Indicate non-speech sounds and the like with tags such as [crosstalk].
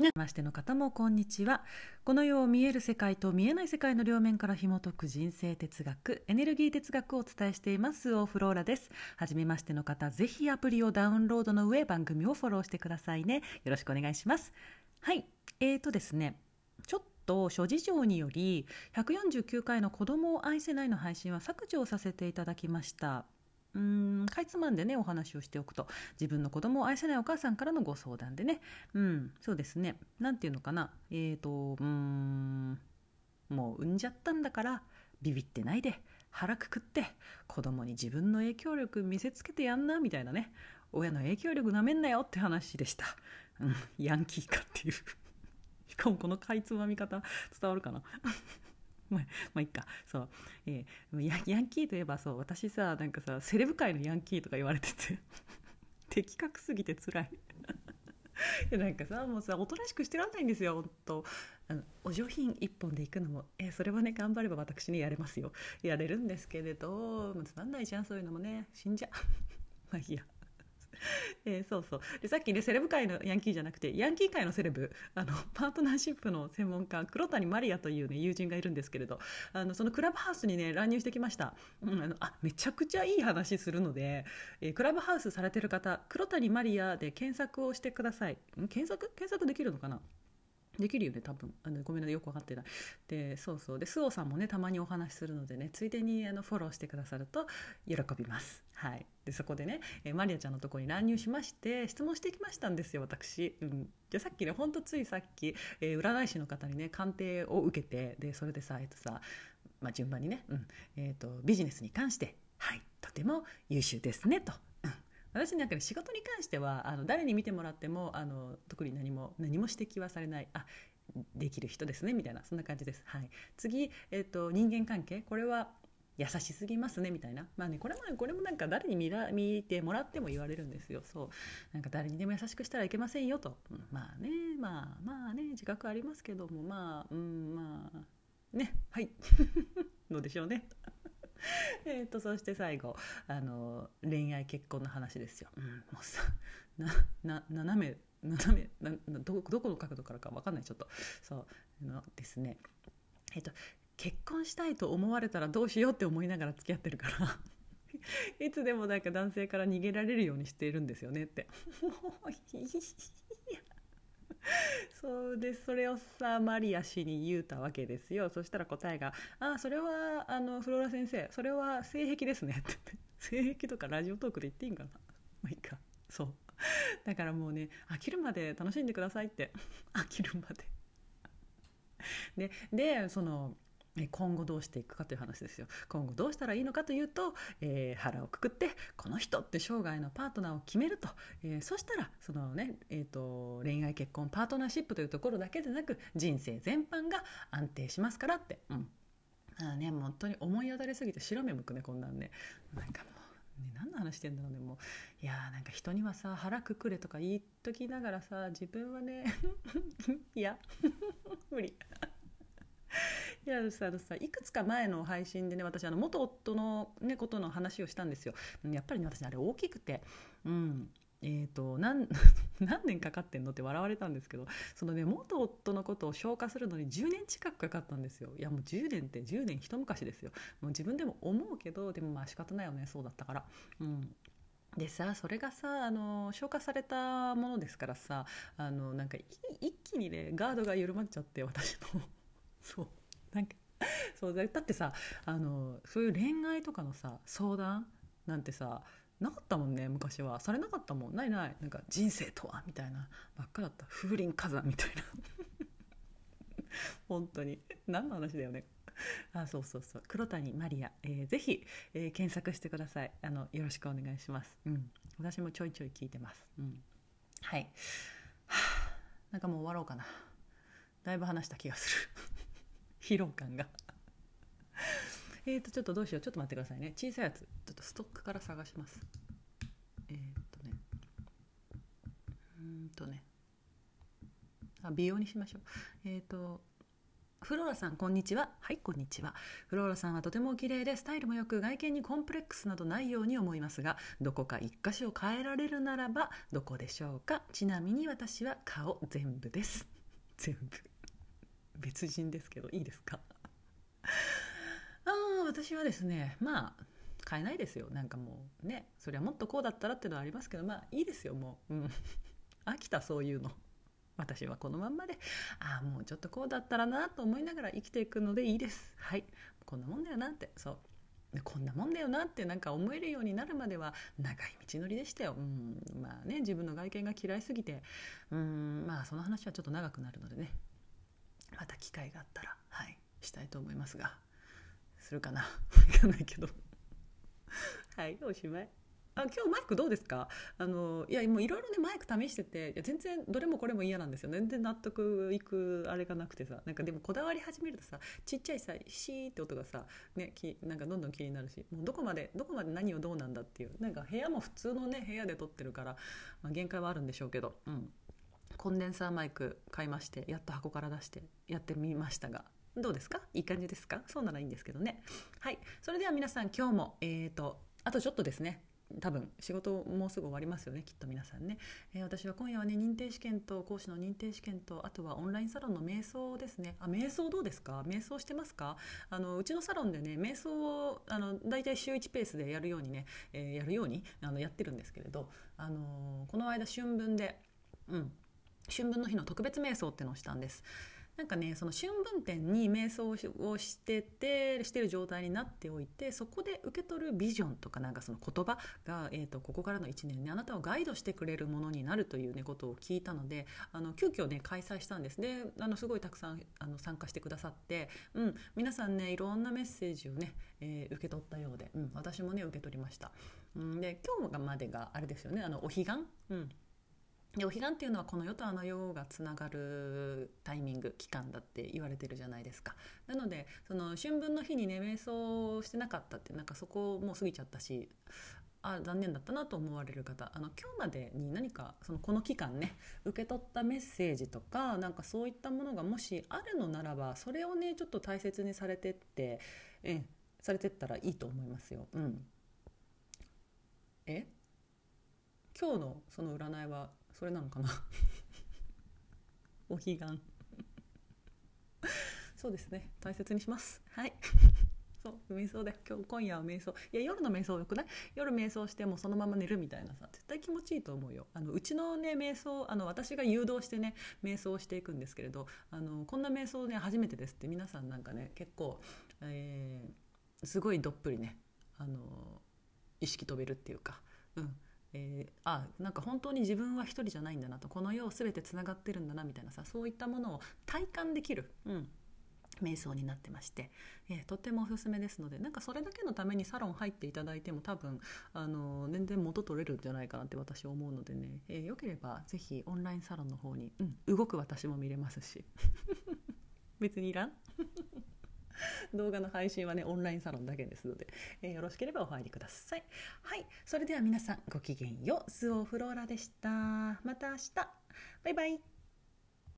皆ましての方もこんにちは。この世を見える世界と見えない世界の両面から紐解く人生哲学エネルギー哲学をお伝えしていますオフローラです。初めましての方ぜひアプリをダウンロードの上番組をフォローしてくださいね。よろしくお願いします。はい。えーとですね。ちょっと諸事情により149回の子供を愛せないの配信は削除をさせていただきました。うんかいつまんでねお話をしておくと自分の子供を愛せないお母さんからのご相談でね。うんそうですね。何て言うのかな。えっ、ー、とうんもう産んじゃったんだからビビってないで腹くくって子供に自分の影響力見せつけてやんなみたいなね。親の影響力なめんなよって話でした、うん、ヤンキーかっていう。しかもこのかいつまみ方伝わるかな。まあ、まあいっか。そう、えー、ヤヤンキーといえばそう私さなんかさセレブ界のヤンキーとか言われてて。[laughs] 的確すぎて辛い。[laughs] いなんかさもうさおとなしくしてらんないんですよ本当あのお上品一本で行くのも。えそれはね頑張れば私ねやれますよ。やれるんですけれどつまんないじゃんそういうのもね。死んじゃ [laughs] まあいいや。[laughs] えー、そうそう。でさっきねセレブ界のヤンキーじゃなくてヤンキー界のセレブあの [laughs] パートナーシップの専門家黒谷マリアという、ね、友人がいるんですけれどあのそのクラブハウスにね乱入してきました、うん、あのあめちゃくちゃいい話するので、えー、クラブハウスされてる方黒谷マリアで検索をしてください。検索？検索できるのかな？できるよね多分。あのごめんなさいよく分かってない。でそうそう。で周防さんもねたまにお話しするのでねついでにあのフォローしてくださると喜びます。はい。でそこでね、えマリアちゃんのとこに乱入しまして質問してきましたんですよ私、うん、じゃさっきねほんとついさっき、えー、占い師の方にね鑑定を受けてでそれでさえっとさまあ、順番にね、うん。えー、とビジネスに関してはい。とても優秀ですねと。私なんかね仕事に関してはあの誰に見てもらってもあの特に何も何も指摘はされないあできる人ですねみたいなそんな感じです。はい、次、えーと、人間関係これは優しすぎますねみたいな。まあねこれもこれもなんか誰に見ら見てもらっても言われるんですよ。そう。なんか誰にでも優しくしたらいけませんよと、うん、まあねまあまあね自覚ありますけどもまあうんまあねはい。[laughs] どうでしょうね。[laughs] えとそして最後あの恋愛結婚の話ですよ、うん、もうさなな斜め斜めなどどこの角度からか分かんない。ちょっとそうのですね。えっ、と結婚したいと思われたらどうしようって思いながら付き合ってるから [laughs] いつでもなんか男性から逃げられるようにしているんですよねって。もういい [laughs] そうでそれをさマリア氏に言うたわけですよ。そしたら答えが「ああそれはあのフローラ先生それは性癖ですね」って。性癖とかラジオトークで言っていいんかな。まあいいか。そう。だからもうね飽きるまで楽しんでくださいって。[laughs] 飽きるまで。ででその今後どうしていくかという話ですよ。今後どうしたらいいのかというと、えー、腹をくくってこの人って生涯のパートナーを決めると、えー、そしたらそのね、えーと、恋愛結婚パートナーシップというところだけでなく人生全般が安定しますからって、うん。あね、本当に思い当たりすぎて白目向くねこんなんね。なんかもう、ね、何の話してんだろうねもう。いやーなんか人にはさ腹くくれとか言っときながらさ自分はね [laughs] いや [laughs] 無理。いやさあのさいくつか前の配信でね私あの元夫の、ね、ことの話をしたんですよ。やっぱりね私あれ大きくてうんえーと、何 [laughs] 何年かかってんのって笑われたんですけどそのね元夫のことを消化するのに10年近くかかったんですよ。いやもう10年って10年一昔ですよ。もう自分でも思うけどでもまあ仕方ないよねそうだったから。うん。でさそれがさあの消化されたものですからさあのなんか一気にねガードが緩まっちゃって私の。[laughs] そう。[laughs] なんかそうだってさあのそういう恋愛とかのさ相談なんてさなかったもんね昔は。されなかったもん。ないない。なんか人生とはみたいな。ばっかだった。風林火山みたいな。[laughs] 本当に。何の話だよね。あそうそうそう。黒谷マリア、えー、ぜひ、えー、検索してください。あのよろしくお願いします、うん、私もちょいちょい聞いてます、うん、はい。はなんかもう終わろうかな。だいぶ話した気がする。疲労感が。[laughs] えっとちょっとどうしよう。ちょっと待ってくださいね。小さいやつ。ちょっとストックから探します。えっ、とね。うんとね。あ美容にしましょう。えっ、とフローラさんこんにちは。はいこんにちは。フローラさんはとてもお綺麗でスタイルもよく外見にコンプレックスなどないように思いますがどこか一箇所変えられるならばどこでしょうか？ちなみに私は顔全部です。[laughs] 全部。別人ですけどいいですか？ああ私はですねまあ変えないですよ。なんかもうねそれはもっとこうだったらっていうのはありますけどまあいいですよもう、うん、飽きたそういうの。私はこのまんまで。ああもうちょっとこうだったらなと思いながら生きていくのでいいです。はい。こんなもんだよなって。そう。こんなもんだよなってなんか思えるようになるまでは長い道のりでしたよ。うん。まあね自分の外見が嫌いすぎて。うん。まあその話はちょっと長くなるのでね。また機会があったらはいしたいと思いますがするかな？[laughs] 分かんないけど。[laughs] はいおしまい。あ今日マイクどうですか？あのいやもういろいろねマイク試してていや全然どれもこれも嫌なんですよ全然納得いくあれがなくてさなんかでもこだわり始めるとさちっちゃいさシーって音がさ、ね、きなんかどんどん気になるしもうどこまでどこまで何をどうなんだっていうなんか部屋も普通のね部屋で撮ってるから、まあ、限界はあるんでしょうけど、うん、コンデンサーマイク買いましてやっと箱から出してやってみましたがどうですか？いい感じですか？そうならいいんですけどね。はい。それでは皆さん今日もえーとあとちょっとですね。多分仕事もうすぐ終わりますよねきっと皆さんね、えー、私は今夜はね認定試験と講師の認定試験とあとはオンラインサロンの瞑想ですね。あ瞑想どうですか？瞑想してますか？あのうちのサロンでね瞑想をあの大体週1ペースでやるようにね、えー、やるようにあのやってるんですけれど、あのこの間春分でうん。春分の日の特別瞑想っていうのをしたんです。なんかねその春分点に瞑想をしててしてる状態になっておいてそこで受け取るビジョンとかなんかその言葉が、えーと、ここからの1年ねあなたをガイドしてくれるものになるという、ね、ことを聞いたのであの急遽ね開催したんです。であのすごいたくさんあの参加してくださって、うん、皆さんねいろんなメッセージをね、えー、受け取ったようで、うん、私もね受け取りました。うん、で今日までがあれですよねあのお彼岸、うん。でお彼岸っていうのはこの世とあの世がつながるタイミング期間だって言われてるじゃないですか。なのでその春分の日にね瞑想してなかったってなんかそこもう過ぎちゃったしあ残念だったなと思われる方。あの今日までに何かそのこの期間ね受け取ったメッセージとかなんかそういったものがもしあるのならばそれをねちょっと大切にされてってえされてったらいいと思いますよ。うん、え？今日のその占いはそれなのかな？[laughs] お彼岸。そうですね。大切にします。はい。[laughs] そう瞑想で今日今夜は瞑想。いや夜の瞑想よくない？夜瞑想してもそのまま寝るみたいなさ。絶対気持ちいいと思うよ。あのうちのね瞑想あの私が誘導してね瞑想をしていくんですけれどあのこんな瞑想ね初めてですって。皆さんなんかね結構、えー、すごいどっぷりねあの意識飛べるっていうか。うんえー、あなんか本当に自分は一人じゃないんだなとこの世全てつながってるんだなみたいなさそういったものを体感できる、うん、瞑想になってまして、えー、とってもおすすめですのでなんかそれだけのためにサロン入っていただいても多分あの全然元取れるんじゃないかなって私は思うのでね、えー、よければぜひオンラインサロンの方に、うん、動く私も見れますし。[laughs] 別にいらん [laughs] 動画の配信はねオンラインサロンだけですので、えー、よろしければお入りください。はいそれでは皆さんごきげんよう。スオフローラでした。また明日。バイバイ。